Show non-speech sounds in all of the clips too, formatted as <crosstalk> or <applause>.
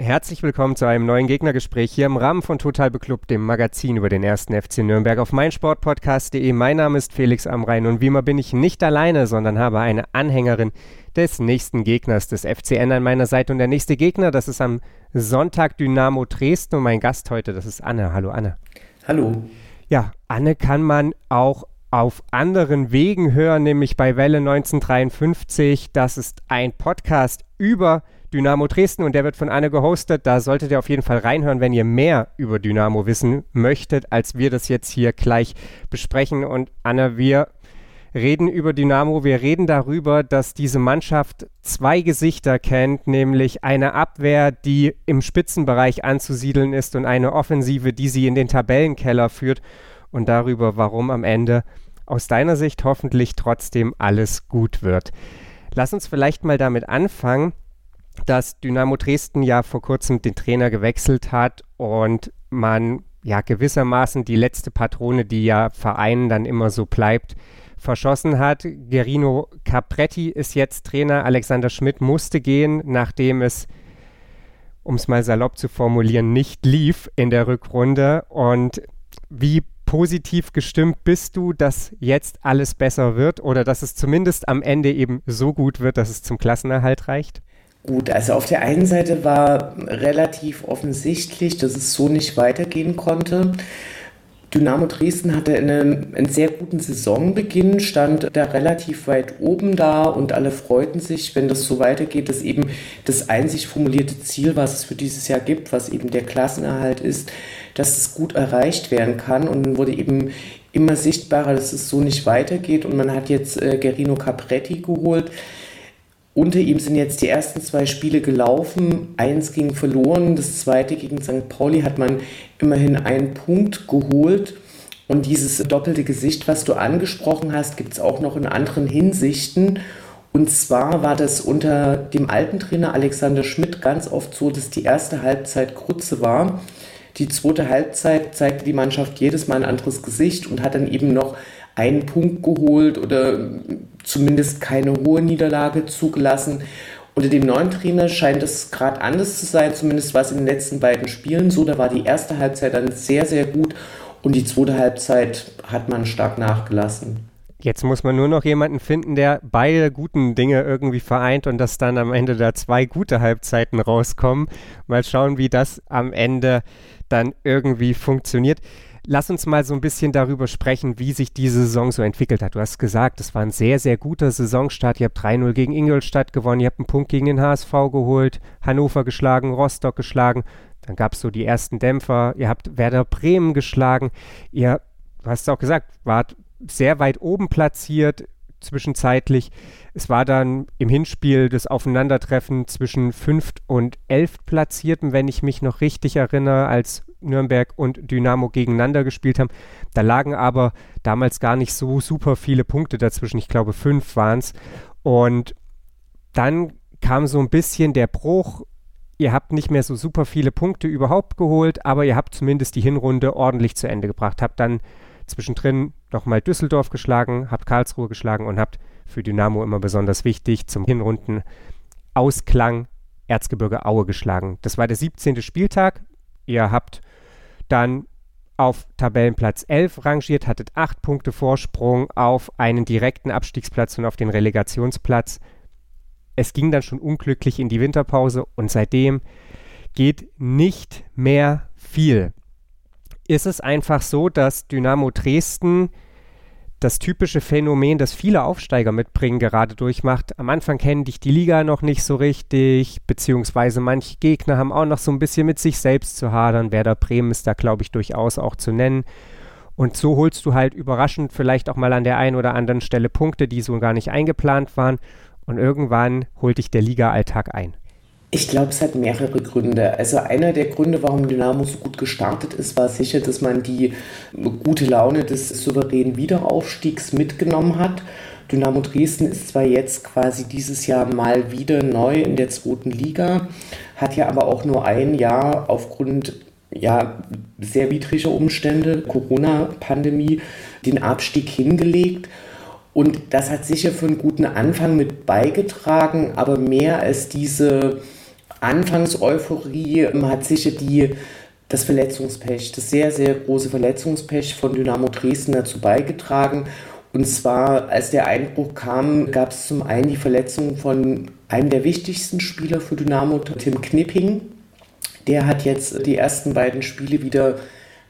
Herzlich willkommen zu einem neuen Gegnergespräch hier im Rahmen von Total Beklubbt, dem Magazin über den ersten FC Nürnberg auf meinsportpodcast.de. Mein Name ist Felix Amrein und wie immer bin ich nicht alleine, sondern habe eine Anhängerin des nächsten Gegners des FCN an meiner Seite. Und der nächste Gegner, das ist am Sonntag Dynamo Dresden und mein Gast heute, das ist Anne. Hallo Anne. Hallo. Ja, Anne kann man auch auf anderen Wegen hören, nämlich bei Welle 1953. Das ist ein Podcast über Dynamo Dresden und der wird von Anne gehostet. Da solltet ihr auf jeden Fall reinhören, wenn ihr mehr über Dynamo wissen möchtet, als wir das jetzt hier gleich besprechen. Und Anne, wir reden über Dynamo. Wir reden darüber, dass diese Mannschaft zwei Gesichter kennt, nämlich eine Abwehr, die im Spitzenbereich anzusiedeln ist und eine Offensive, die sie in den Tabellenkeller führt und darüber, warum am Ende aus deiner Sicht hoffentlich trotzdem alles gut wird. Lass uns vielleicht mal damit anfangen, dass Dynamo Dresden ja vor kurzem den Trainer gewechselt hat und man ja gewissermaßen die letzte Patrone, die ja Vereinen dann immer so bleibt, verschossen hat. Gerino Capretti ist jetzt Trainer. Alexander Schmidt musste gehen, nachdem es, um es mal salopp zu formulieren, nicht lief in der Rückrunde. Und wie positiv gestimmt bist du, dass jetzt alles besser wird oder dass es zumindest am Ende eben so gut wird, dass es zum Klassenerhalt reicht? Gut, also auf der einen Seite war relativ offensichtlich, dass es so nicht weitergehen konnte. Dynamo Dresden hatte einen, einen sehr guten Saisonbeginn, stand da relativ weit oben da und alle freuten sich, wenn das so weitergeht, dass eben das einzig formulierte Ziel, was es für dieses Jahr gibt, was eben der Klassenerhalt ist, dass es gut erreicht werden kann. Und dann wurde eben immer sichtbarer, dass es so nicht weitergeht. Und man hat jetzt äh, Gerino Capretti geholt, unter ihm sind jetzt die ersten zwei Spiele gelaufen. Eins ging verloren, das zweite gegen St. Pauli hat man immerhin einen Punkt geholt. Und dieses doppelte Gesicht, was du angesprochen hast, gibt es auch noch in anderen Hinsichten. Und zwar war das unter dem alten Trainer Alexander Schmidt ganz oft so, dass die erste Halbzeit Krutze war. Die zweite Halbzeit zeigte die Mannschaft jedes Mal ein anderes Gesicht und hat dann eben noch einen Punkt geholt oder zumindest keine hohe Niederlage zugelassen. Unter dem neuen Trainer scheint es gerade anders zu sein, zumindest war es in den letzten beiden Spielen so. Da war die erste Halbzeit dann sehr, sehr gut und die zweite Halbzeit hat man stark nachgelassen. Jetzt muss man nur noch jemanden finden, der beide guten Dinge irgendwie vereint und dass dann am Ende da zwei gute Halbzeiten rauskommen. Mal schauen, wie das am Ende dann irgendwie funktioniert. Lass uns mal so ein bisschen darüber sprechen, wie sich diese Saison so entwickelt hat. Du hast gesagt, es war ein sehr, sehr guter Saisonstart. Ihr habt 3-0 gegen Ingolstadt gewonnen, ihr habt einen Punkt gegen den HSV geholt, Hannover geschlagen, Rostock geschlagen. Dann gab es so die ersten Dämpfer. Ihr habt Werder Bremen geschlagen. Ihr, du hast es auch gesagt, wart sehr weit oben platziert zwischenzeitlich. Es war dann im Hinspiel das Aufeinandertreffen zwischen fünft und elft Platzierten, wenn ich mich noch richtig erinnere, als Nürnberg und Dynamo gegeneinander gespielt haben. Da lagen aber damals gar nicht so super viele Punkte dazwischen. Ich glaube, fünf waren es. Und dann kam so ein bisschen der Bruch. Ihr habt nicht mehr so super viele Punkte überhaupt geholt, aber ihr habt zumindest die Hinrunde ordentlich zu Ende gebracht. Habt dann zwischendrin nochmal Düsseldorf geschlagen, habt Karlsruhe geschlagen und habt für Dynamo immer besonders wichtig zum Hinrunden Ausklang Erzgebirge Aue geschlagen. Das war der 17. Spieltag. Ihr habt dann auf Tabellenplatz 11 rangiert, hattet acht Punkte Vorsprung auf einen direkten Abstiegsplatz und auf den Relegationsplatz. Es ging dann schon unglücklich in die Winterpause und seitdem geht nicht mehr viel. Ist es einfach so, dass Dynamo Dresden das typische Phänomen, das viele Aufsteiger mitbringen, gerade durchmacht. Am Anfang kennen dich die Liga noch nicht so richtig, beziehungsweise manche Gegner haben auch noch so ein bisschen mit sich selbst zu hadern. Werder Bremen ist da, glaube ich, durchaus auch zu nennen. Und so holst du halt überraschend vielleicht auch mal an der einen oder anderen Stelle Punkte, die so gar nicht eingeplant waren. Und irgendwann holt dich der Liga-Alltag ein. Ich glaube, es hat mehrere Gründe. Also einer der Gründe, warum Dynamo so gut gestartet ist, war sicher, dass man die gute Laune des souveränen Wiederaufstiegs mitgenommen hat. Dynamo Dresden ist zwar jetzt quasi dieses Jahr mal wieder neu in der zweiten Liga, hat ja aber auch nur ein Jahr aufgrund ja, sehr widrige Umstände, Corona-Pandemie, den Abstieg hingelegt. Und das hat sicher für einen guten Anfang mit beigetragen, aber mehr als diese Anfangseuphorie hat sicher die, das Verletzungspech, das sehr, sehr große Verletzungspech von Dynamo Dresden dazu beigetragen. Und zwar, als der Einbruch kam, gab es zum einen die Verletzung von einem der wichtigsten Spieler für Dynamo, Tim Knipping. Der hat jetzt die ersten beiden Spiele wieder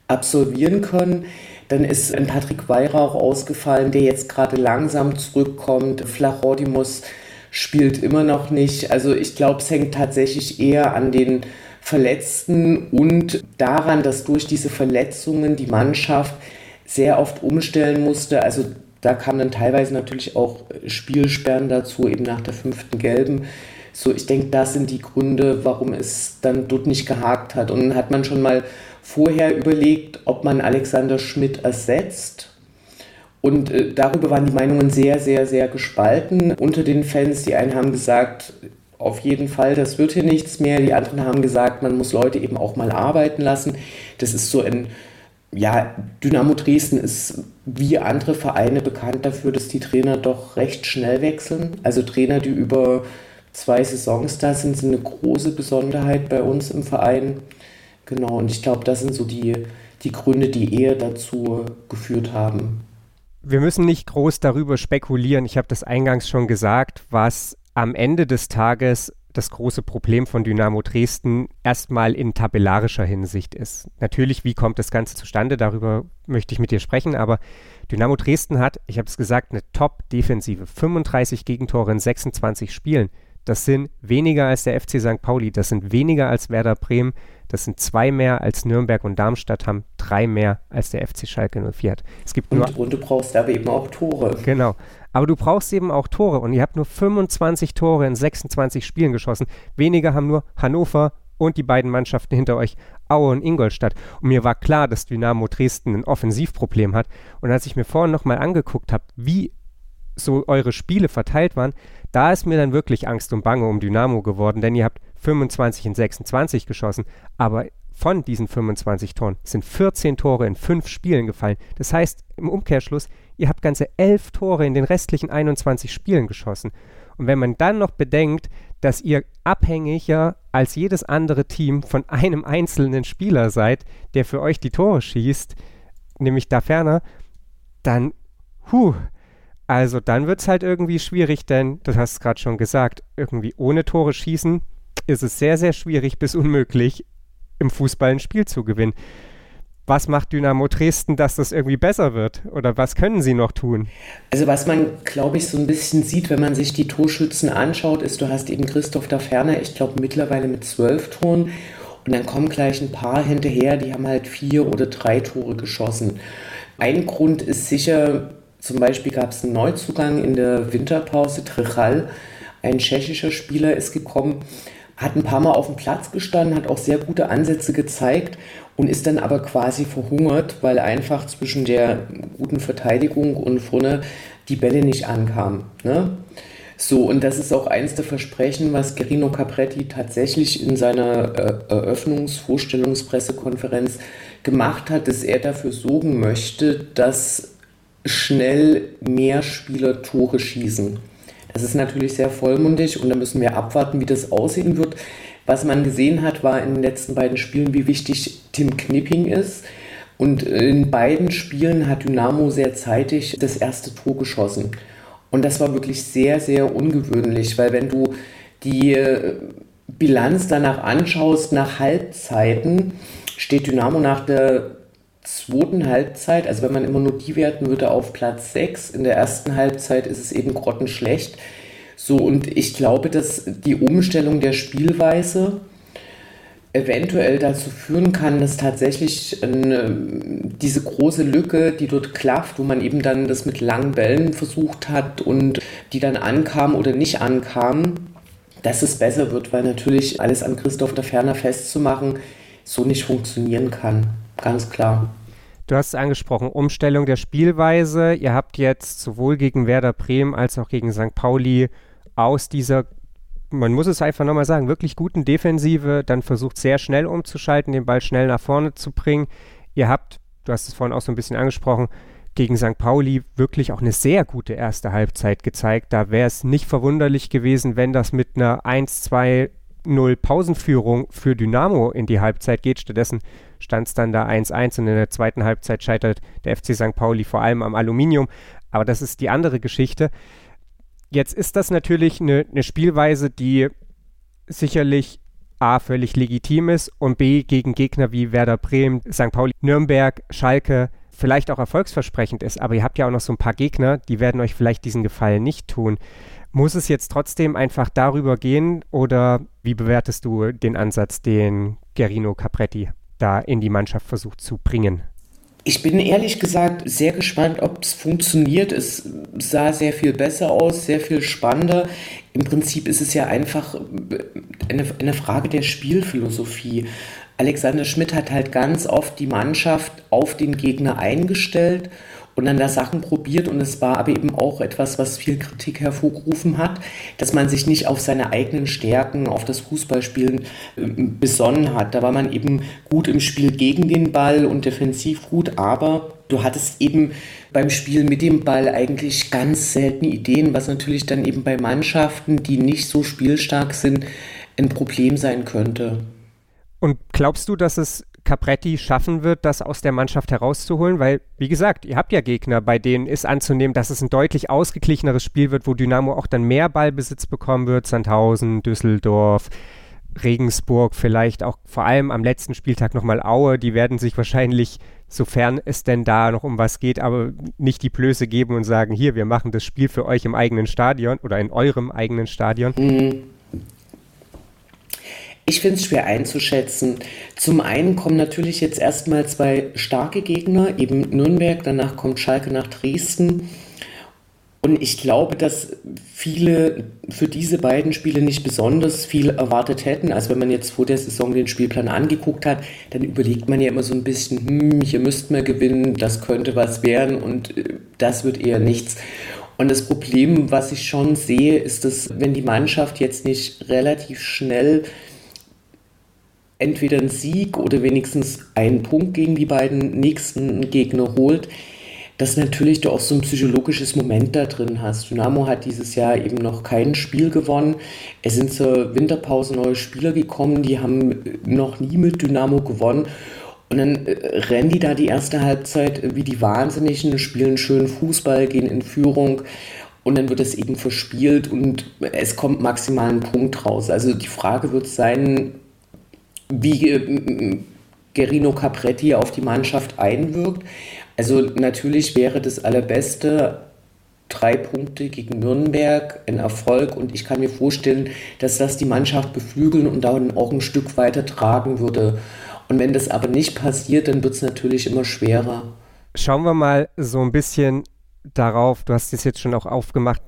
absolvieren können. Dann ist ein Patrick Weihrauch ausgefallen, der jetzt gerade langsam zurückkommt. Flachordimus spielt immer noch nicht. Also ich glaube, es hängt tatsächlich eher an den Verletzten und daran, dass durch diese Verletzungen die Mannschaft sehr oft umstellen musste. Also da kamen dann teilweise natürlich auch Spielsperren dazu, eben nach der fünften Gelben. So, ich denke, das sind die Gründe, warum es dann dort nicht gehakt hat. Und dann hat man schon mal vorher überlegt, ob man Alexander Schmidt ersetzt. Und äh, darüber waren die Meinungen sehr, sehr, sehr gespalten unter den Fans. Die einen haben gesagt, auf jeden Fall, das wird hier nichts mehr. Die anderen haben gesagt, man muss Leute eben auch mal arbeiten lassen. Das ist so ein, ja, Dynamo Dresden ist wie andere Vereine bekannt dafür, dass die Trainer doch recht schnell wechseln. Also Trainer, die über zwei Saisons da sind, sind eine große Besonderheit bei uns im Verein. Genau, und ich glaube, das sind so die, die Gründe, die eher dazu geführt haben. Wir müssen nicht groß darüber spekulieren. Ich habe das eingangs schon gesagt, was am Ende des Tages das große Problem von Dynamo Dresden erstmal in tabellarischer Hinsicht ist. Natürlich, wie kommt das Ganze zustande? Darüber möchte ich mit dir sprechen, aber Dynamo Dresden hat, ich habe es gesagt, eine Top-Defensive. 35 Gegentore in 26 Spielen. Das sind weniger als der FC St. Pauli, das sind weniger als Werder Bremen, das sind zwei mehr als Nürnberg und Darmstadt haben, drei mehr als der FC Schalke 04 hat. Es gibt und, nur, und du brauchst aber eben auch Tore. Genau. Aber du brauchst eben auch Tore und ihr habt nur 25 Tore in 26 Spielen geschossen. Weniger haben nur Hannover und die beiden Mannschaften hinter euch, Aue und Ingolstadt. Und mir war klar, dass Dynamo Dresden ein Offensivproblem hat. Und als ich mir vorhin nochmal angeguckt habe, wie so eure Spiele verteilt waren, da ist mir dann wirklich Angst und Bange um Dynamo geworden, denn ihr habt 25 in 26 geschossen, aber von diesen 25 Toren sind 14 Tore in 5 Spielen gefallen. Das heißt im Umkehrschluss, ihr habt ganze 11 Tore in den restlichen 21 Spielen geschossen. Und wenn man dann noch bedenkt, dass ihr abhängiger als jedes andere Team von einem einzelnen Spieler seid, der für euch die Tore schießt, nämlich da ferner, dann, huh, also dann wird es halt irgendwie schwierig, denn, du hast es gerade schon gesagt, irgendwie ohne Tore schießen ist es sehr, sehr schwierig bis unmöglich, im Fußball ein Spiel zu gewinnen. Was macht Dynamo Dresden, dass das irgendwie besser wird? Oder was können sie noch tun? Also was man, glaube ich, so ein bisschen sieht, wenn man sich die Torschützen anschaut, ist, du hast eben Christoph da Ferner, ich glaube mittlerweile mit zwölf Toren. Und dann kommen gleich ein paar hinterher, die haben halt vier oder drei Tore geschossen. Ein Grund ist sicher, zum Beispiel gab es einen Neuzugang in der Winterpause, Trichal, ein tschechischer Spieler ist gekommen, hat ein paar Mal auf dem Platz gestanden, hat auch sehr gute Ansätze gezeigt und ist dann aber quasi verhungert, weil einfach zwischen der guten Verteidigung und vorne die Bälle nicht ankamen. Ne? So, und das ist auch eins der Versprechen, was Gerino Capretti tatsächlich in seiner äh, Eröffnungsvorstellungspressekonferenz gemacht hat, dass er dafür sorgen möchte, dass schnell mehr Spieler Tore schießen. Das ist natürlich sehr vollmundig und da müssen wir abwarten, wie das aussehen wird. Was man gesehen hat, war in den letzten beiden Spielen, wie wichtig Tim Knipping ist. Und in beiden Spielen hat Dynamo sehr zeitig das erste Tor geschossen. Und das war wirklich sehr, sehr ungewöhnlich, weil wenn du die äh, Bilanz danach anschaust, nach Halbzeiten, steht Dynamo nach der zweiten Halbzeit, also wenn man immer nur die werten würde, auf Platz 6. In der ersten Halbzeit ist es eben grottenschlecht. So, und ich glaube, dass die Umstellung der Spielweise eventuell dazu führen kann, dass tatsächlich eine, diese große Lücke, die dort klafft, wo man eben dann das mit langen Bällen versucht hat und die dann ankam oder nicht ankam, dass es besser wird, weil natürlich alles an Christoph der Ferner festzumachen so nicht funktionieren kann. Ganz klar. Du hast es angesprochen, Umstellung der Spielweise. Ihr habt jetzt sowohl gegen Werder Bremen als auch gegen St. Pauli aus dieser, man muss es einfach nochmal sagen, wirklich guten Defensive dann versucht sehr schnell umzuschalten, den Ball schnell nach vorne zu bringen. Ihr habt, du hast es vorhin auch so ein bisschen angesprochen, gegen St. Pauli wirklich auch eine sehr gute erste Halbzeit gezeigt. Da wäre es nicht verwunderlich gewesen, wenn das mit einer 1-2 0 Pausenführung für Dynamo in die Halbzeit geht. Stattdessen stand es dann da 1-1 und in der zweiten Halbzeit scheitert der FC St. Pauli vor allem am Aluminium. Aber das ist die andere Geschichte. Jetzt ist das natürlich eine, eine Spielweise, die sicherlich A völlig legitim ist und B gegen Gegner wie Werder Bremen, St. Pauli, Nürnberg, Schalke vielleicht auch erfolgsversprechend ist. Aber ihr habt ja auch noch so ein paar Gegner, die werden euch vielleicht diesen Gefallen nicht tun. Muss es jetzt trotzdem einfach darüber gehen oder wie bewertest du den Ansatz, den Gerino Capretti da in die Mannschaft versucht zu bringen? Ich bin ehrlich gesagt sehr gespannt, ob es funktioniert. Es sah sehr viel besser aus, sehr viel spannender. Im Prinzip ist es ja einfach eine, eine Frage der Spielphilosophie. Alexander Schmidt hat halt ganz oft die Mannschaft auf den Gegner eingestellt und dann da Sachen probiert und es war aber eben auch etwas, was viel Kritik hervorgerufen hat, dass man sich nicht auf seine eigenen Stärken, auf das Fußballspielen äh, besonnen hat. Da war man eben gut im Spiel gegen den Ball und defensiv gut, aber du hattest eben beim Spiel mit dem Ball eigentlich ganz seltene Ideen, was natürlich dann eben bei Mannschaften, die nicht so spielstark sind, ein Problem sein könnte. Und glaubst du, dass es Capretti schaffen wird, das aus der Mannschaft herauszuholen, weil, wie gesagt, ihr habt ja Gegner, bei denen ist anzunehmen, dass es ein deutlich ausgeglicheneres Spiel wird, wo Dynamo auch dann mehr Ballbesitz bekommen wird, Sandhausen, Düsseldorf, Regensburg, vielleicht auch vor allem am letzten Spieltag nochmal Aue, die werden sich wahrscheinlich, sofern es denn da noch um was geht, aber nicht die Blöße geben und sagen, hier, wir machen das Spiel für euch im eigenen Stadion oder in eurem eigenen Stadion. Mhm. Ich finde es schwer einzuschätzen. Zum einen kommen natürlich jetzt erstmal zwei starke Gegner, eben Nürnberg, danach kommt Schalke nach Dresden. Und ich glaube, dass viele für diese beiden Spiele nicht besonders viel erwartet hätten. Also wenn man jetzt vor der Saison den Spielplan angeguckt hat, dann überlegt man ja immer so ein bisschen, hm, hier müsste man gewinnen, das könnte was werden und äh, das wird eher nichts. Und das Problem, was ich schon sehe, ist, dass wenn die Mannschaft jetzt nicht relativ schnell entweder einen Sieg oder wenigstens einen Punkt gegen die beiden nächsten Gegner holt, dass natürlich du auch so ein psychologisches Moment da drin hast. Dynamo hat dieses Jahr eben noch kein Spiel gewonnen. Es sind zur Winterpause neue Spieler gekommen, die haben noch nie mit Dynamo gewonnen. Und dann äh, rennen die da die erste Halbzeit wie die Wahnsinnigen, spielen schön Fußball, gehen in Führung und dann wird es eben verspielt und es kommt maximal ein Punkt raus. Also die Frage wird sein, wie äh, Gerino Capretti auf die Mannschaft einwirkt. Also natürlich wäre das Allerbeste, drei Punkte gegen Nürnberg, ein Erfolg und ich kann mir vorstellen, dass das die Mannschaft beflügeln und dann auch ein Stück weiter tragen würde. Und wenn das aber nicht passiert, dann wird es natürlich immer schwerer. Schauen wir mal so ein bisschen darauf, du hast es jetzt schon auch aufgemacht,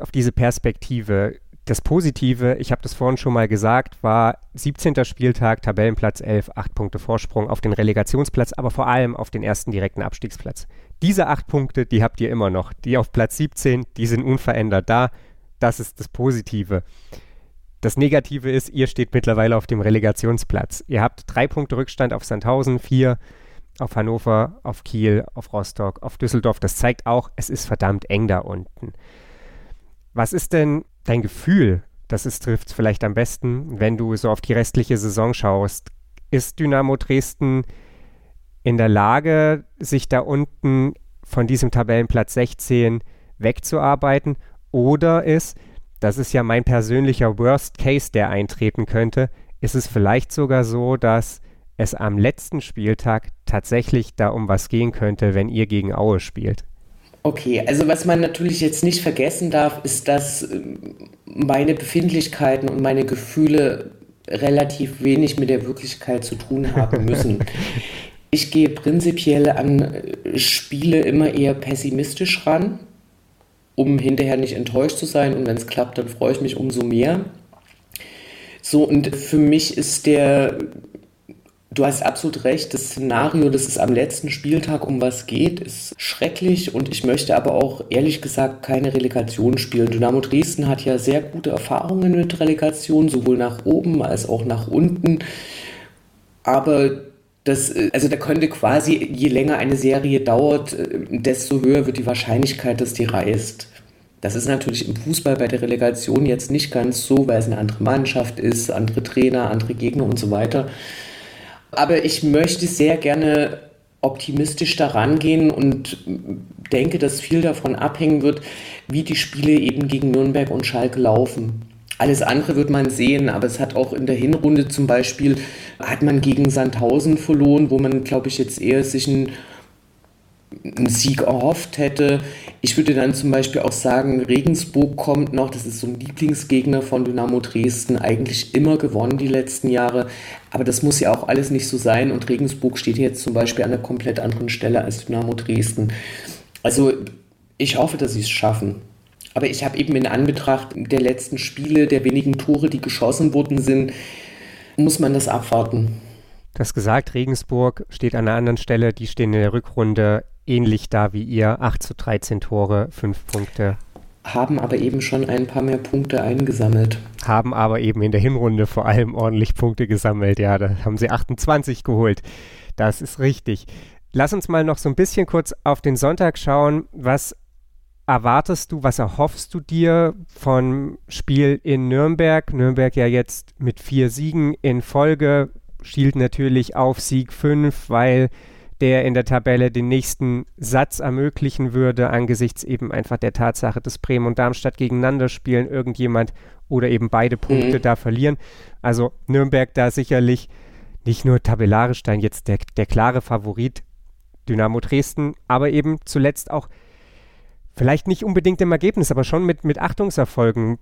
auf diese Perspektive. Das Positive, ich habe das vorhin schon mal gesagt, war 17. Spieltag, Tabellenplatz 11, 8 Punkte Vorsprung auf den Relegationsplatz, aber vor allem auf den ersten direkten Abstiegsplatz. Diese 8 Punkte, die habt ihr immer noch. Die auf Platz 17, die sind unverändert da. Das ist das Positive. Das Negative ist, ihr steht mittlerweile auf dem Relegationsplatz. Ihr habt drei Punkte Rückstand auf Sandhausen, vier auf Hannover, auf Kiel, auf Rostock, auf Düsseldorf. Das zeigt auch, es ist verdammt eng da unten. Was ist denn dein Gefühl, das ist, trifft vielleicht am besten, wenn du so auf die restliche Saison schaust. Ist Dynamo Dresden in der Lage, sich da unten von diesem Tabellenplatz 16 wegzuarbeiten? Oder ist, das ist ja mein persönlicher Worst Case, der eintreten könnte, ist es vielleicht sogar so, dass es am letzten Spieltag tatsächlich da um was gehen könnte, wenn ihr gegen Aue spielt? Okay, also was man natürlich jetzt nicht vergessen darf, ist, dass ähm, meine Befindlichkeiten und meine Gefühle relativ wenig mit der Wirklichkeit zu tun haben müssen. <laughs> ich gehe prinzipiell an äh, Spiele immer eher pessimistisch ran, um hinterher nicht enttäuscht zu sein. Und wenn es klappt, dann freue ich mich umso mehr. So, und für mich ist der Du hast absolut recht, das Szenario, dass es am letzten Spieltag um was geht, ist schrecklich und ich möchte aber auch ehrlich gesagt keine Relegation spielen. Dynamo Dresden hat ja sehr gute Erfahrungen mit Relegation, sowohl nach oben als auch nach unten. Aber das, also da könnte quasi, je länger eine Serie dauert, desto höher wird die Wahrscheinlichkeit, dass die reißt. Das ist natürlich im Fußball bei der Relegation jetzt nicht ganz so, weil es eine andere Mannschaft ist, andere Trainer, andere Gegner und so weiter. Aber ich möchte sehr gerne optimistisch daran gehen und denke, dass viel davon abhängen wird, wie die Spiele eben gegen Nürnberg und Schalke laufen. Alles andere wird man sehen, aber es hat auch in der Hinrunde zum Beispiel, hat man gegen Sandhausen verloren, wo man, glaube ich, jetzt eher sich ein einen Sieg erhofft hätte. Ich würde dann zum Beispiel auch sagen, Regensburg kommt noch, das ist so ein Lieblingsgegner von Dynamo Dresden, eigentlich immer gewonnen die letzten Jahre, aber das muss ja auch alles nicht so sein und Regensburg steht jetzt zum Beispiel an einer komplett anderen Stelle als Dynamo Dresden. Also ich hoffe, dass sie es schaffen. Aber ich habe eben in Anbetracht der letzten Spiele, der wenigen Tore, die geschossen worden sind, muss man das abwarten. Du hast gesagt, Regensburg steht an einer anderen Stelle, die stehen in der Rückrunde ähnlich da wie ihr. 8 zu 13 Tore, 5 Punkte. Haben aber eben schon ein paar mehr Punkte eingesammelt. Haben aber eben in der Hinrunde vor allem ordentlich Punkte gesammelt. Ja, da haben sie 28 geholt. Das ist richtig. Lass uns mal noch so ein bisschen kurz auf den Sonntag schauen. Was erwartest du, was erhoffst du dir vom Spiel in Nürnberg? Nürnberg ja jetzt mit vier Siegen in Folge schielt natürlich auf Sieg 5, weil der in der Tabelle den nächsten Satz ermöglichen würde, angesichts eben einfach der Tatsache, dass Bremen und Darmstadt gegeneinander spielen, irgendjemand oder eben beide Punkte mhm. da verlieren. Also Nürnberg da sicherlich nicht nur tabellarisch dann jetzt der, der klare Favorit Dynamo Dresden, aber eben zuletzt auch vielleicht nicht unbedingt im Ergebnis, aber schon mit, mit Achtungserfolgen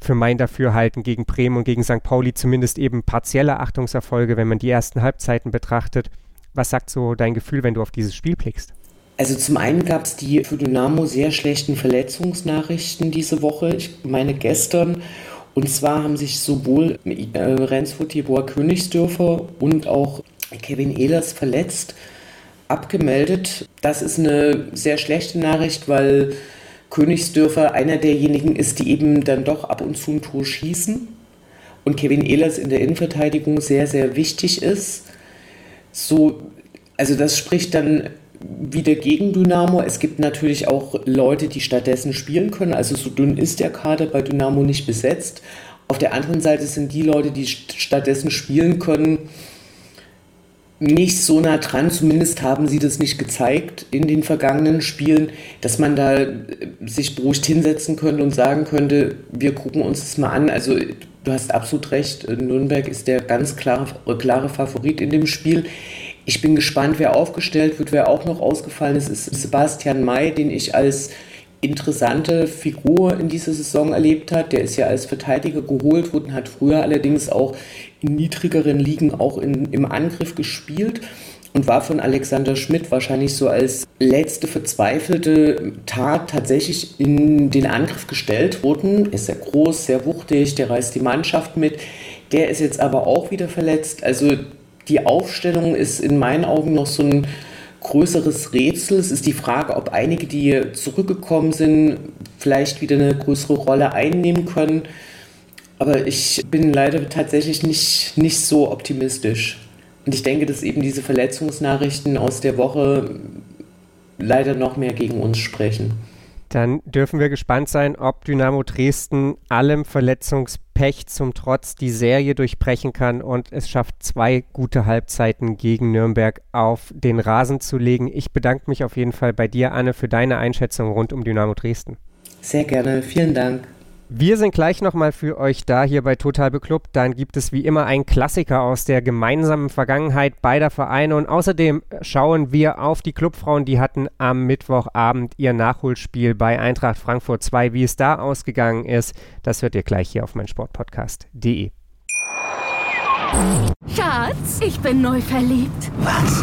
für mein Dafürhalten gegen Bremen und gegen St. Pauli, zumindest eben partielle Achtungserfolge, wenn man die ersten Halbzeiten betrachtet. Was sagt so dein Gefühl, wenn du auf dieses Spiel blickst? Also zum einen gab es die für Dynamo sehr schlechten Verletzungsnachrichten diese Woche. Ich meine gestern. Und zwar haben sich sowohl äh, Rensford Tibor Königsdörfer und auch Kevin Ehlers verletzt, abgemeldet. Das ist eine sehr schlechte Nachricht, weil Königsdörfer einer derjenigen ist, die eben dann doch ab und zu ein Tor schießen. Und Kevin Ehlers in der Innenverteidigung sehr, sehr wichtig ist so, also das spricht dann wieder gegen Dynamo. Es gibt natürlich auch Leute, die stattdessen spielen können. Also so dünn ist der Kader bei Dynamo nicht besetzt. Auf der anderen Seite sind die Leute, die stattdessen spielen können, nicht so nah dran. Zumindest haben sie das nicht gezeigt in den vergangenen Spielen, dass man da sich beruhigt hinsetzen könnte und sagen könnte, wir gucken uns das mal an. Also du hast absolut recht, Nürnberg ist der ganz klare, klare Favorit in dem Spiel. Ich bin gespannt, wer aufgestellt wird, wer auch noch ausgefallen ist, ist Sebastian May, den ich als interessante Figur in dieser Saison erlebt hat. Der ist ja als Verteidiger geholt worden, hat früher allerdings auch in niedrigeren Ligen auch in, im Angriff gespielt und war von Alexander Schmidt wahrscheinlich so als letzte verzweifelte Tat tatsächlich in den Angriff gestellt worden. Ist sehr groß, sehr wuchtig, der reißt die Mannschaft mit. Der ist jetzt aber auch wieder verletzt. Also die Aufstellung ist in meinen Augen noch so ein größeres Rätsel. Es ist die Frage, ob einige, die zurückgekommen sind, vielleicht wieder eine größere Rolle einnehmen können. Aber ich bin leider tatsächlich nicht, nicht so optimistisch. Und ich denke, dass eben diese Verletzungsnachrichten aus der Woche leider noch mehr gegen uns sprechen. Dann dürfen wir gespannt sein, ob Dynamo Dresden allem Verletzungspech zum Trotz die Serie durchbrechen kann und es schafft, zwei gute Halbzeiten gegen Nürnberg auf den Rasen zu legen. Ich bedanke mich auf jeden Fall bei dir, Anne, für deine Einschätzung rund um Dynamo Dresden. Sehr gerne, vielen Dank. Wir sind gleich nochmal für euch da hier bei Total Beklubbt. Dann gibt es wie immer einen Klassiker aus der gemeinsamen Vergangenheit beider Vereine. Und außerdem schauen wir auf die Clubfrauen. Die hatten am Mittwochabend ihr Nachholspiel bei Eintracht Frankfurt 2. Wie es da ausgegangen ist, das hört ihr gleich hier auf meinsportpodcast.de. Schatz, ich bin neu verliebt. Was?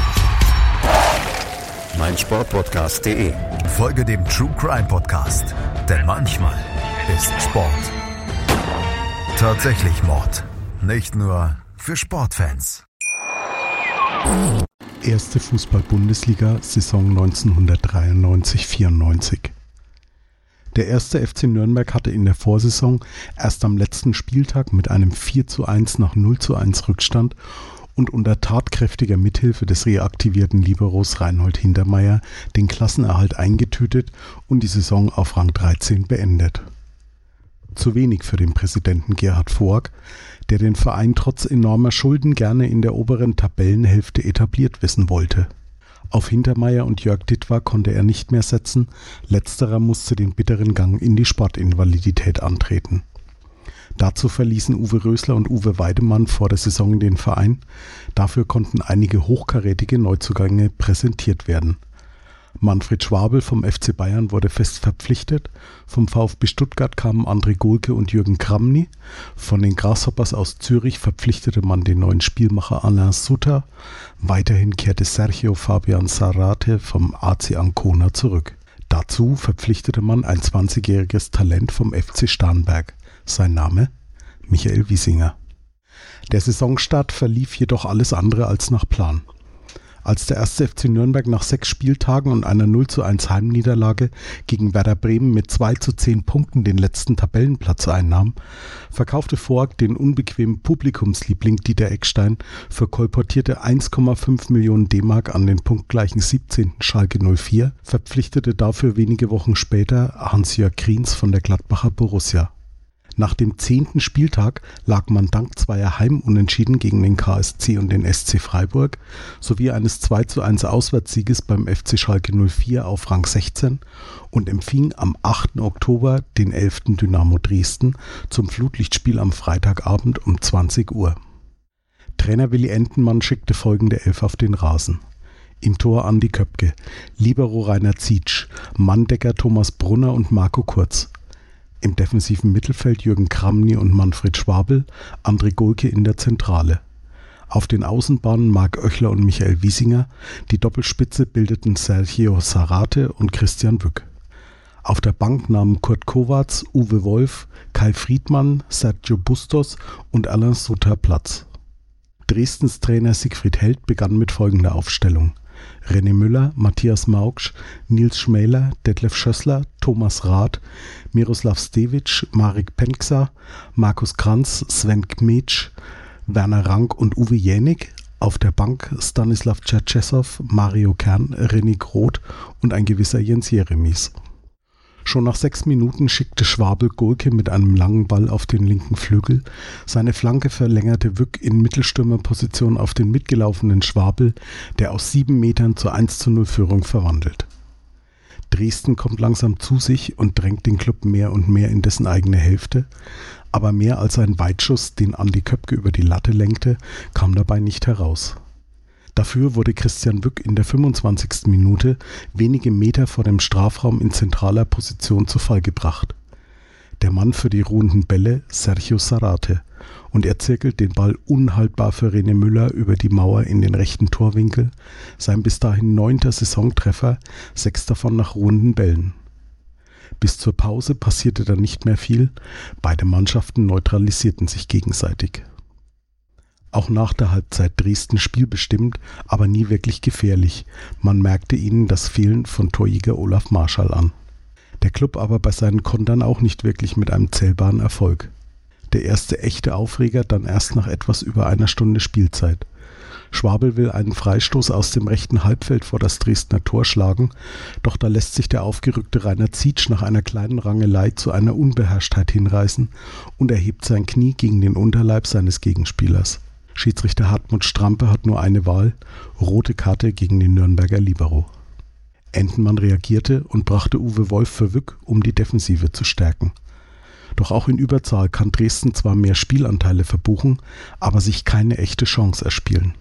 meinsportpodcast.de. Folge dem True Crime Podcast, denn manchmal ist Sport tatsächlich Mord. Nicht nur für Sportfans. Erste Fußball-Bundesliga, Saison 1993-94. Der erste FC Nürnberg hatte in der Vorsaison erst am letzten Spieltag mit einem 4 zu 1 nach 0 zu 1 Rückstand und unter tatkräftiger Mithilfe des reaktivierten Liberos Reinhold Hintermeier den Klassenerhalt eingetütet und die Saison auf Rang 13 beendet. Zu wenig für den Präsidenten Gerhard Voig, der den Verein trotz enormer Schulden gerne in der oberen Tabellenhälfte etabliert wissen wollte. Auf Hintermeier und Jörg Dittwar konnte er nicht mehr setzen, letzterer musste den bitteren Gang in die Sportinvalidität antreten. Dazu verließen Uwe Rösler und Uwe Weidemann vor der Saison den Verein. Dafür konnten einige hochkarätige Neuzugänge präsentiert werden. Manfred Schwabel vom FC Bayern wurde fest verpflichtet. Vom VfB Stuttgart kamen André Golke und Jürgen Kramny. Von den Grasshoppers aus Zürich verpflichtete man den neuen Spielmacher Alain Sutter. Weiterhin kehrte Sergio Fabian Sarate vom AC Ancona zurück. Dazu verpflichtete man ein 20-jähriges Talent vom FC Starnberg. Sein Name? Michael Wiesinger. Der Saisonstart verlief jedoch alles andere als nach Plan. Als der erste FC Nürnberg nach sechs Spieltagen und einer 0 zu 1 Heimniederlage gegen Werder Bremen mit 2 zu 10 Punkten den letzten Tabellenplatz einnahm, verkaufte Voigt den unbequemen Publikumsliebling Dieter Eckstein für kolportierte 1,5 Millionen D-Mark an den punktgleichen 17. Schalke 04, verpflichtete dafür wenige Wochen später Hans-Jörg Kriens von der Gladbacher Borussia. Nach dem zehnten Spieltag lag man dank zweier Heimunentschieden gegen den KSC und den SC Freiburg sowie eines 2 zu 1 Auswärtssieges beim FC Schalke 04 auf Rang 16 und empfing am 8. Oktober den 11. Dynamo Dresden zum Flutlichtspiel am Freitagabend um 20 Uhr. Trainer Willi Entenmann schickte folgende Elf auf den Rasen. Im Tor Andi Köpke, Libero Rainer Zietsch, Manndecker Thomas Brunner und Marco Kurz. Im defensiven Mittelfeld Jürgen Kramny und Manfred Schwabel, André Golke in der Zentrale. Auf den Außenbahnen Marc Oechler und Michael Wiesinger, die Doppelspitze bildeten Sergio Sarate und Christian Wück. Auf der Bank nahmen Kurt Kovacs, Uwe Wolf, Kai Friedmann, Sergio Bustos und Alain Sutter Platz. Dresdens Trainer Siegfried Held begann mit folgender Aufstellung. René Müller, Matthias Maugsch, Nils Schmäler, Detlef Schössler, Thomas Rath, Miroslav Stevic, Marek Penksa, Markus Kranz, Sven Kmetsch, Werner Rank und Uwe Jänig. Auf der Bank Stanislav Tschetschesow, Mario Kern, René Groth und ein gewisser Jens Jeremies. Schon nach sechs Minuten schickte Schwabel Golke mit einem langen Ball auf den linken Flügel. Seine Flanke verlängerte Wück in Mittelstürmerposition auf den mitgelaufenen Schwabel, der aus sieben Metern zur 1 zu 0 Führung verwandelt. Dresden kommt langsam zu sich und drängt den Club mehr und mehr in dessen eigene Hälfte. Aber mehr als ein Weitschuss, den Andi Köpke über die Latte lenkte, kam dabei nicht heraus. Dafür wurde Christian Wück in der 25. Minute wenige Meter vor dem Strafraum in zentraler Position zu Fall gebracht. Der Mann für die ruhenden Bälle, Sergio Sarate, und er zirkelt den Ball unhaltbar für René Müller über die Mauer in den rechten Torwinkel, sein bis dahin neunter Saisontreffer, sechs davon nach ruhenden Bällen. Bis zur Pause passierte dann nicht mehr viel, beide Mannschaften neutralisierten sich gegenseitig. Auch nach der Halbzeit Dresden spielbestimmt, aber nie wirklich gefährlich. Man merkte ihnen das Fehlen von Torjäger Olaf Marschall an. Der Club aber bei seinen Kontern auch nicht wirklich mit einem zählbaren Erfolg. Der erste echte Aufreger dann erst nach etwas über einer Stunde Spielzeit. Schwabel will einen Freistoß aus dem rechten Halbfeld vor das Dresdner Tor schlagen, doch da lässt sich der aufgerückte Rainer Zietsch nach einer kleinen Rangelei zu einer Unbeherrschtheit hinreißen und erhebt sein Knie gegen den Unterleib seines Gegenspielers. Schiedsrichter Hartmut Strampe hat nur eine Wahl, rote Karte gegen den Nürnberger Libero. Entenmann reagierte und brachte Uwe Wolf für Wück, um die Defensive zu stärken. Doch auch in Überzahl kann Dresden zwar mehr Spielanteile verbuchen, aber sich keine echte Chance erspielen.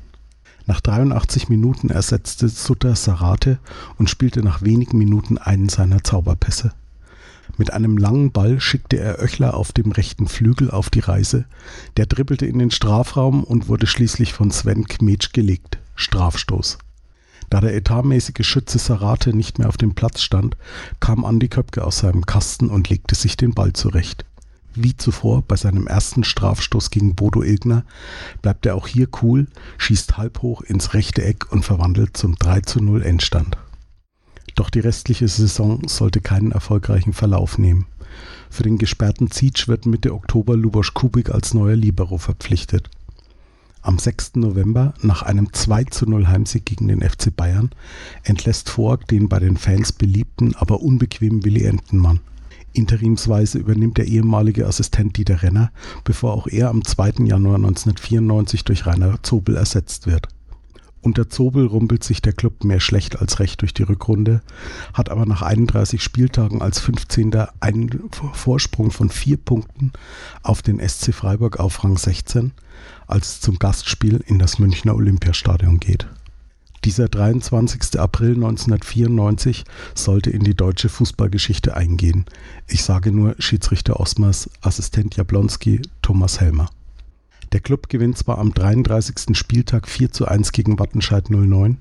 Nach 83 Minuten ersetzte Sutter Sarate und spielte nach wenigen Minuten einen seiner Zauberpässe. Mit einem langen Ball schickte er Oechler auf dem rechten Flügel auf die Reise. Der dribbelte in den Strafraum und wurde schließlich von Sven Kmetsch gelegt. Strafstoß. Da der etatmäßige Schütze Sarate nicht mehr auf dem Platz stand, kam Andi Köpke aus seinem Kasten und legte sich den Ball zurecht. Wie zuvor bei seinem ersten Strafstoß gegen Bodo Ilgner bleibt er auch hier cool, schießt halb hoch ins rechte Eck und verwandelt zum 3 zu 0 Endstand. Doch die restliche Saison sollte keinen erfolgreichen Verlauf nehmen. Für den gesperrten Zietsch wird Mitte Oktober Lubosch Kubik als neuer Libero verpflichtet. Am 6. November, nach einem 2 zu 0 Heimsieg gegen den FC Bayern, entlässt Voag den bei den Fans beliebten, aber unbequemen Willi Entenmann. Interimsweise übernimmt der ehemalige Assistent Dieter Renner, bevor auch er am 2. Januar 1994 durch Rainer Zobel ersetzt wird. Unter Zobel rumpelt sich der Club mehr schlecht als recht durch die Rückrunde, hat aber nach 31 Spieltagen als 15. einen Vorsprung von vier Punkten auf den SC Freiburg auf Rang 16, als es zum Gastspiel in das Münchner Olympiastadion geht. Dieser 23. April 1994 sollte in die deutsche Fußballgeschichte eingehen. Ich sage nur Schiedsrichter Osmers, Assistent Jablonski, Thomas Helmer. Der Club gewinnt zwar am 33. Spieltag 4 zu 1 gegen Wattenscheid 09,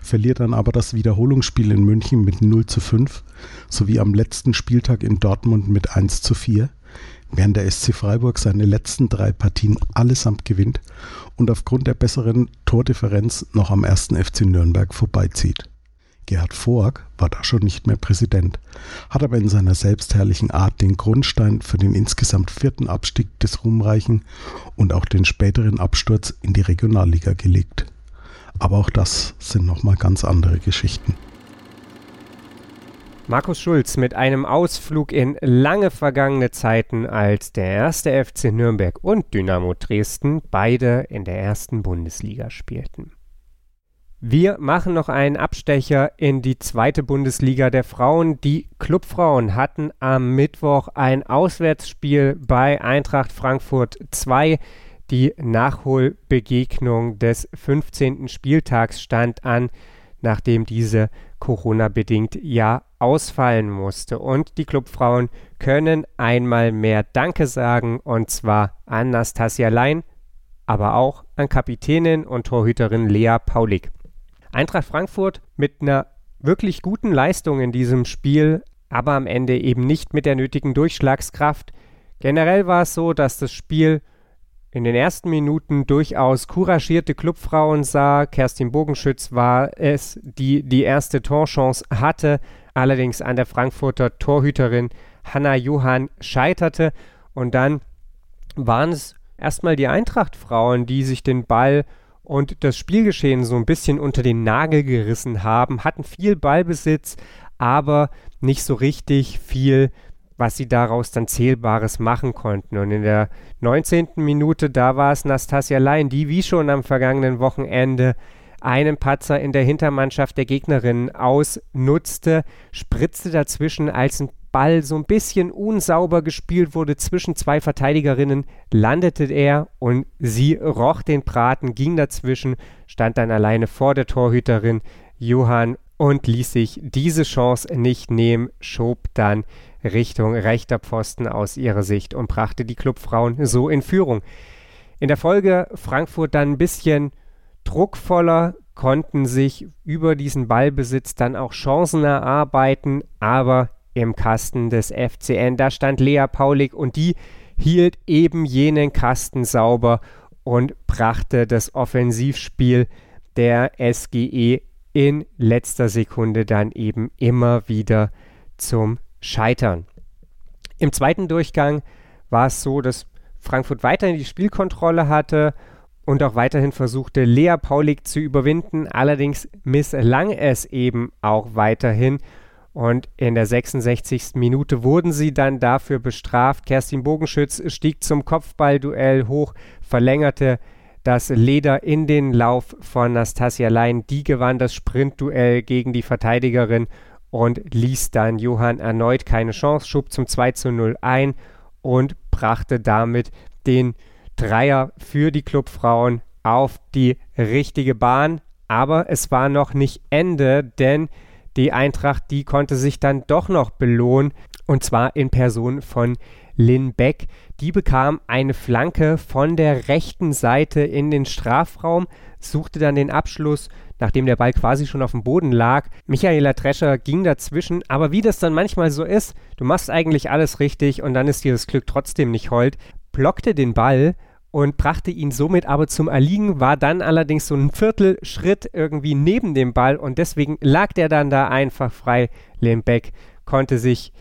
verliert dann aber das Wiederholungsspiel in München mit 0 zu 5 sowie am letzten Spieltag in Dortmund mit 1 zu 4, während der SC Freiburg seine letzten drei Partien allesamt gewinnt und aufgrund der besseren Tordifferenz noch am ersten FC Nürnberg vorbeizieht. Gerhard Voag war da schon nicht mehr Präsident, hat aber in seiner selbstherrlichen Art den Grundstein für den insgesamt vierten Abstieg des Ruhmreichen und auch den späteren Absturz in die Regionalliga gelegt. Aber auch das sind nochmal ganz andere Geschichten. Markus Schulz mit einem Ausflug in lange vergangene Zeiten, als der erste FC Nürnberg und Dynamo Dresden beide in der ersten Bundesliga spielten. Wir machen noch einen Abstecher in die zweite Bundesliga der Frauen. Die Clubfrauen hatten am Mittwoch ein Auswärtsspiel bei Eintracht Frankfurt 2. Die Nachholbegegnung des 15. Spieltags stand an, nachdem diese Corona-bedingt ja ausfallen musste. Und die Clubfrauen können einmal mehr Danke sagen, und zwar an Nastasia Lein, aber auch an Kapitänin und Torhüterin Lea Paulik. Eintracht Frankfurt mit einer wirklich guten Leistung in diesem Spiel, aber am Ende eben nicht mit der nötigen Durchschlagskraft. Generell war es so, dass das Spiel in den ersten Minuten durchaus couragierte Clubfrauen sah. Kerstin Bogenschütz war es, die die erste Torchance hatte, allerdings an der Frankfurter Torhüterin Hanna Johann scheiterte. Und dann waren es erstmal die Eintracht-Frauen, die sich den Ball und das Spielgeschehen so ein bisschen unter den Nagel gerissen haben, hatten viel Ballbesitz, aber nicht so richtig viel, was sie daraus dann Zählbares machen konnten. Und in der 19. Minute, da war es Nastasia Lein, die wie schon am vergangenen Wochenende einen Patzer in der Hintermannschaft der Gegnerin ausnutzte, spritzte dazwischen, als ein Ball so ein bisschen unsauber gespielt wurde zwischen zwei Verteidigerinnen, landete er und sie roch den Braten, ging dazwischen, stand dann alleine vor der Torhüterin Johann und ließ sich diese Chance nicht nehmen, schob dann Richtung rechter Pfosten aus ihrer Sicht und brachte die Clubfrauen so in Führung. In der Folge Frankfurt dann ein bisschen druckvoller, konnten sich über diesen Ballbesitz dann auch Chancen erarbeiten, aber im Kasten des FCN. Da stand Lea Paulik und die hielt eben jenen Kasten sauber und brachte das Offensivspiel der SGE in letzter Sekunde dann eben immer wieder zum Scheitern. Im zweiten Durchgang war es so, dass Frankfurt weiterhin die Spielkontrolle hatte und auch weiterhin versuchte, Lea Paulik zu überwinden. Allerdings misslang es eben auch weiterhin und in der 66. Minute wurden sie dann dafür bestraft. Kerstin Bogenschütz stieg zum Kopfballduell hoch, verlängerte das Leder in den Lauf von Nastasia Lein. Die gewann das Sprintduell gegen die Verteidigerin und ließ dann Johann erneut keine Chance, schob zum 2 zu 0 ein und brachte damit den Dreier für die Clubfrauen auf die richtige Bahn. Aber es war noch nicht Ende, denn die Eintracht, die konnte sich dann doch noch belohnen. Und zwar in Person von Lynn Beck. Die bekam eine Flanke von der rechten Seite in den Strafraum, suchte dann den Abschluss, nachdem der Ball quasi schon auf dem Boden lag. Michaela Drescher ging dazwischen, aber wie das dann manchmal so ist, du machst eigentlich alles richtig und dann ist dir das Glück trotzdem nicht hold, blockte den Ball und brachte ihn somit aber zum Erliegen, war dann allerdings so ein Viertelschritt irgendwie neben dem Ball und deswegen lag der dann da einfach frei. Lembeck konnte sich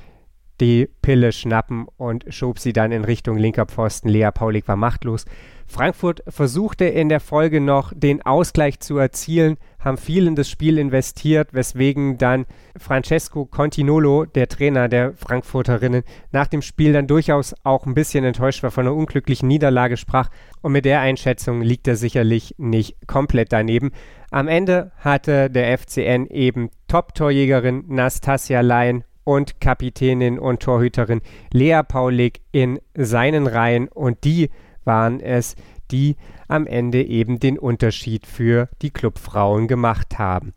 die Pille schnappen und schob sie dann in Richtung linker Pfosten. Lea Paulik war machtlos. Frankfurt versuchte in der Folge noch den Ausgleich zu erzielen, haben viel in das Spiel investiert, weswegen dann Francesco Continolo, der Trainer der Frankfurterinnen, nach dem Spiel dann durchaus auch ein bisschen enttäuscht war von einer unglücklichen Niederlage sprach. Und mit der Einschätzung liegt er sicherlich nicht komplett daneben. Am Ende hatte der FCN eben Top-Torjägerin Nastasia Lein und Kapitänin und Torhüterin Lea Paulik in seinen Reihen und die waren es, die am Ende eben den Unterschied für die Clubfrauen gemacht haben.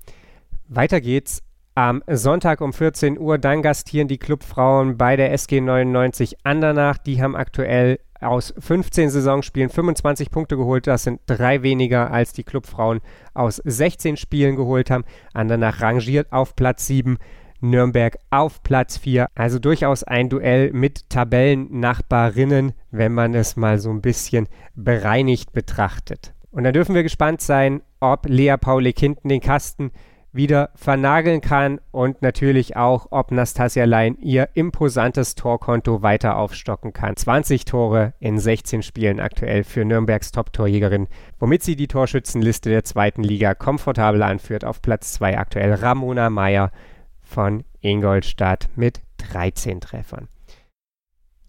Weiter geht's am Sonntag um 14 Uhr. Dann gastieren die Clubfrauen bei der SG 99 Andernach. Die haben aktuell aus 15 Saisonspielen 25 Punkte geholt. Das sind drei weniger, als die Clubfrauen aus 16 Spielen geholt haben. Andernach rangiert auf Platz 7 Nürnberg auf Platz 4. Also durchaus ein Duell mit Tabellennachbarinnen, wenn man es mal so ein bisschen bereinigt betrachtet. Und dann dürfen wir gespannt sein, ob Lea Paulik hinten den Kasten wieder vernageln kann und natürlich auch, ob Nastasia Lein ihr imposantes Torkonto weiter aufstocken kann. 20 Tore in 16 Spielen aktuell für Nürnbergs Top-Torjägerin, womit sie die Torschützenliste der zweiten Liga komfortabel anführt. Auf Platz 2 aktuell Ramona Meyer von Ingolstadt mit 13 Treffern.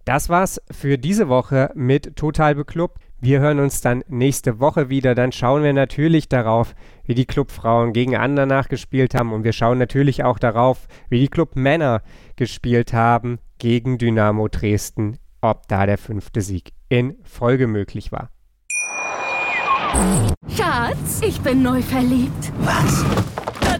Das war's für diese Woche mit Total Beklubbt. Wir hören uns dann nächste Woche wieder. Dann schauen wir natürlich darauf, wie die Clubfrauen gegen Andernach gespielt haben. Und wir schauen natürlich auch darauf, wie die Clubmänner gespielt haben gegen Dynamo Dresden. Ob da der fünfte Sieg in Folge möglich war. Schatz, ich bin neu verliebt. Was?